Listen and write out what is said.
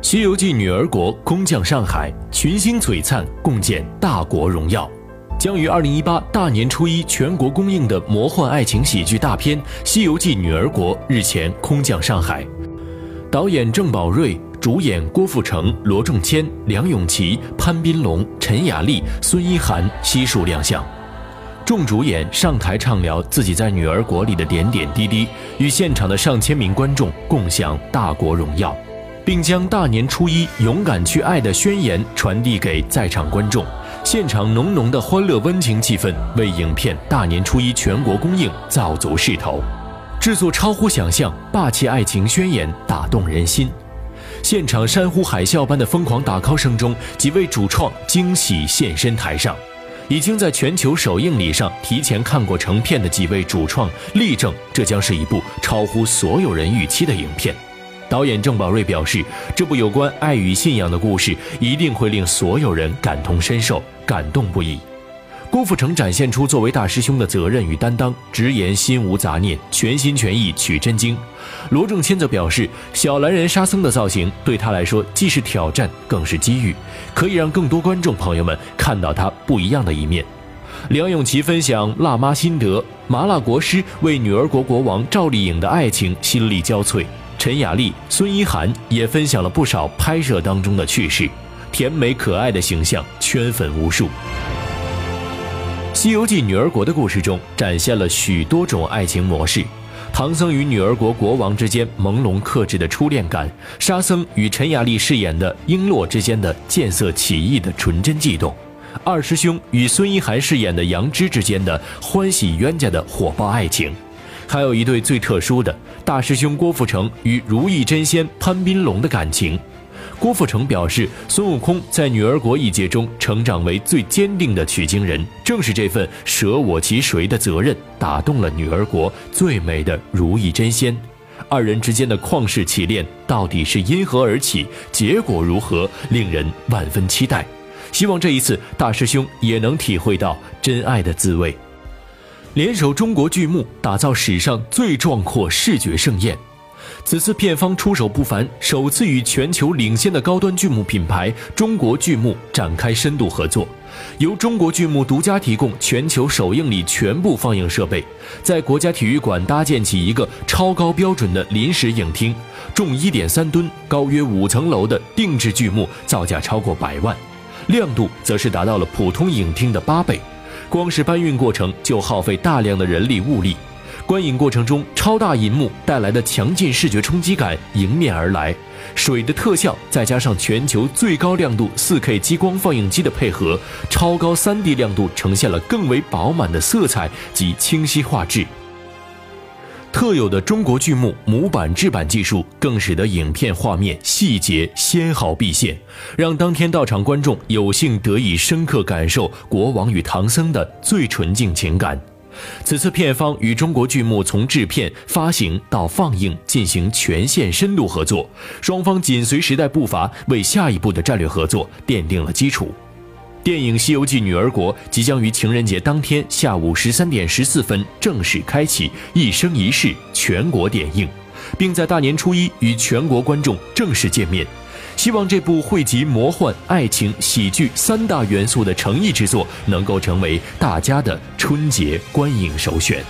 西游记女儿国空降上海，群星璀璨，共建大国荣耀。将于二零一八大年初一全国公映的魔幻爱情喜剧大片《西游记女儿国》日前空降上海，导演郑宝瑞，主演郭富城、罗仲谦、梁咏琪、潘斌龙、陈雅丽、孙一涵悉数亮相。众主演上台畅聊自己在女儿国里的点点滴滴，与现场的上千名观众共享大国荣耀。并将大年初一勇敢去爱的宣言传递给在场观众，现场浓浓的欢乐温情气氛为影片大年初一全国公映造足势头。制作超乎想象，霸气爱情宣言打动人心。现场山呼海啸般的疯狂打 call 声中，几位主创惊喜现身台上。已经在全球首映礼上提前看过成片的几位主创力证，这将是一部超乎所有人预期的影片。导演郑宝瑞表示，这部有关爱与信仰的故事一定会令所有人感同身受，感动不已。郭富城展现出作为大师兄的责任与担当，直言心无杂念，全心全意取真经。罗正谦则表示，小蓝人沙僧的造型对他来说既是挑战，更是机遇，可以让更多观众朋友们看到他不一样的一面。梁咏琪分享辣妈心得，麻辣国师为女儿国国王赵丽颖的爱情心力交瘁。陈雅丽、孙一涵也分享了不少拍摄当中的趣事，甜美可爱的形象圈粉无数。《西游记女儿国》的故事中展现了许多种爱情模式：唐僧与女儿国国王之间朦胧克制的初恋感，沙僧与陈雅丽饰演的璎珞之间的见色起意的纯真悸动，二师兄与孙一涵饰演的杨枝之间的欢喜冤家的火爆爱情。还有一对最特殊的大师兄郭富城与如意真仙潘斌龙的感情。郭富城表示，孙悟空在女儿国一界中成长为最坚定的取经人，正是这份舍我其谁的责任打动了女儿国最美的如意真仙。二人之间的旷世奇恋到底是因何而起，结果如何，令人万分期待。希望这一次大师兄也能体会到真爱的滋味。联手中国剧目，打造史上最壮阔视觉盛宴。此次片方出手不凡，首次与全球领先的高端剧目品牌中国剧目展开深度合作，由中国剧目独家提供全球首映礼全部放映设备，在国家体育馆搭建起一个超高标准的临时影厅，重一点三吨、高约五层楼的定制剧目造价超过百万，亮度则是达到了普通影厅的八倍。光是搬运过程就耗费大量的人力物力，观影过程中超大银幕带来的强劲视觉冲击感迎面而来，水的特效再加上全球最高亮度 4K 激光放映机的配合，超高 3D 亮度呈现了更为饱满的色彩及清晰画质。特有的中国剧目模板制版技术，更使得影片画面细节纤毫毕现，让当天到场观众有幸得以深刻感受国王与唐僧的最纯净情感。此次片方与中国剧目从制片、发行到放映进行全线深度合作，双方紧随时代步伐，为下一步的战略合作奠定了基础。电影《西游记女儿国》即将于情人节当天下午十三点十四分正式开启一生一世全国点映，并在大年初一与全国观众正式见面。希望这部汇集魔幻、爱情、喜剧三大元素的诚意之作，能够成为大家的春节观影首选。